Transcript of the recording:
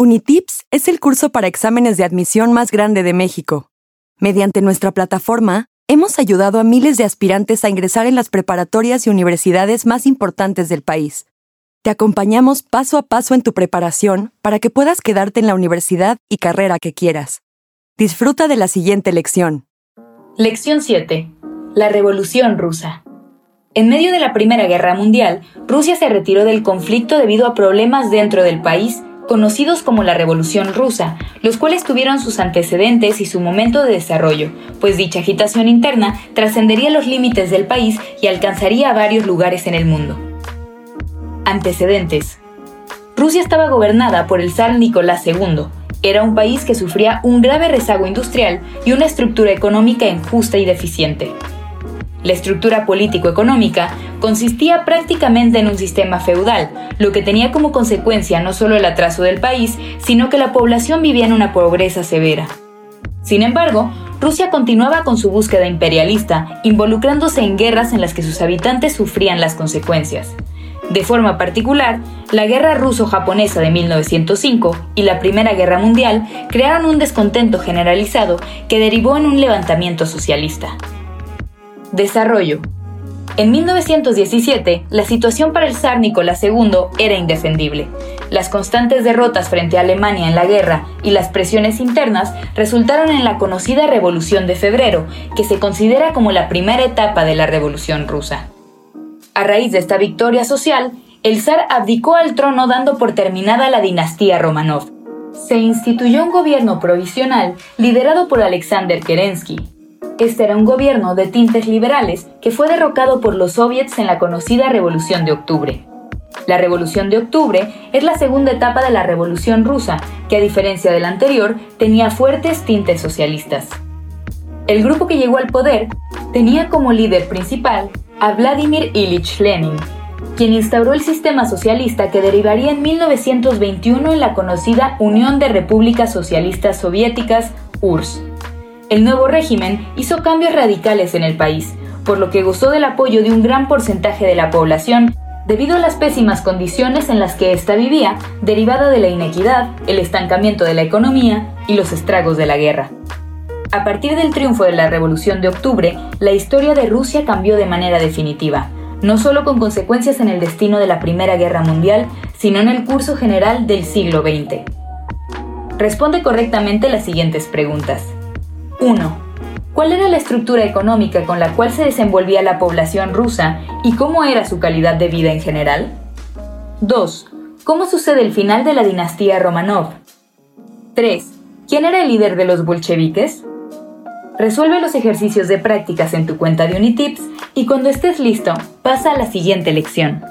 Unitips es el curso para exámenes de admisión más grande de México. Mediante nuestra plataforma, hemos ayudado a miles de aspirantes a ingresar en las preparatorias y universidades más importantes del país. Te acompañamos paso a paso en tu preparación para que puedas quedarte en la universidad y carrera que quieras. Disfruta de la siguiente lección. Lección 7. La Revolución Rusa. En medio de la Primera Guerra Mundial, Rusia se retiró del conflicto debido a problemas dentro del país conocidos como la Revolución Rusa, los cuales tuvieron sus antecedentes y su momento de desarrollo, pues dicha agitación interna trascendería los límites del país y alcanzaría varios lugares en el mundo. Antecedentes. Rusia estaba gobernada por el zar Nicolás II. Era un país que sufría un grave rezago industrial y una estructura económica injusta y deficiente. La estructura político-económica consistía prácticamente en un sistema feudal, lo que tenía como consecuencia no solo el atraso del país, sino que la población vivía en una pobreza severa. Sin embargo, Rusia continuaba con su búsqueda imperialista, involucrándose en guerras en las que sus habitantes sufrían las consecuencias. De forma particular, la Guerra Ruso-Japonesa de 1905 y la Primera Guerra Mundial crearon un descontento generalizado que derivó en un levantamiento socialista. Desarrollo. En 1917, la situación para el zar Nicolás II era indefendible. Las constantes derrotas frente a Alemania en la guerra y las presiones internas resultaron en la conocida Revolución de Febrero, que se considera como la primera etapa de la Revolución rusa. A raíz de esta victoria social, el zar abdicó al trono dando por terminada la dinastía Romanov. Se instituyó un gobierno provisional liderado por Alexander Kerensky, este era un gobierno de tintes liberales que fue derrocado por los soviets en la conocida Revolución de Octubre. La Revolución de Octubre es la segunda etapa de la Revolución rusa, que a diferencia de la anterior tenía fuertes tintes socialistas. El grupo que llegó al poder tenía como líder principal a Vladimir Ilich Lenin, quien instauró el sistema socialista que derivaría en 1921 en la conocida Unión de Repúblicas Socialistas Soviéticas, URSS. El nuevo régimen hizo cambios radicales en el país, por lo que gozó del apoyo de un gran porcentaje de la población debido a las pésimas condiciones en las que ésta vivía, derivada de la inequidad, el estancamiento de la economía y los estragos de la guerra. A partir del triunfo de la Revolución de Octubre, la historia de Rusia cambió de manera definitiva, no solo con consecuencias en el destino de la Primera Guerra Mundial, sino en el curso general del siglo XX. Responde correctamente las siguientes preguntas. 1. ¿Cuál era la estructura económica con la cual se desenvolvía la población rusa y cómo era su calidad de vida en general? 2. ¿Cómo sucede el final de la dinastía Romanov? 3. ¿Quién era el líder de los bolcheviques? Resuelve los ejercicios de prácticas en tu cuenta de Unitips y cuando estés listo, pasa a la siguiente lección.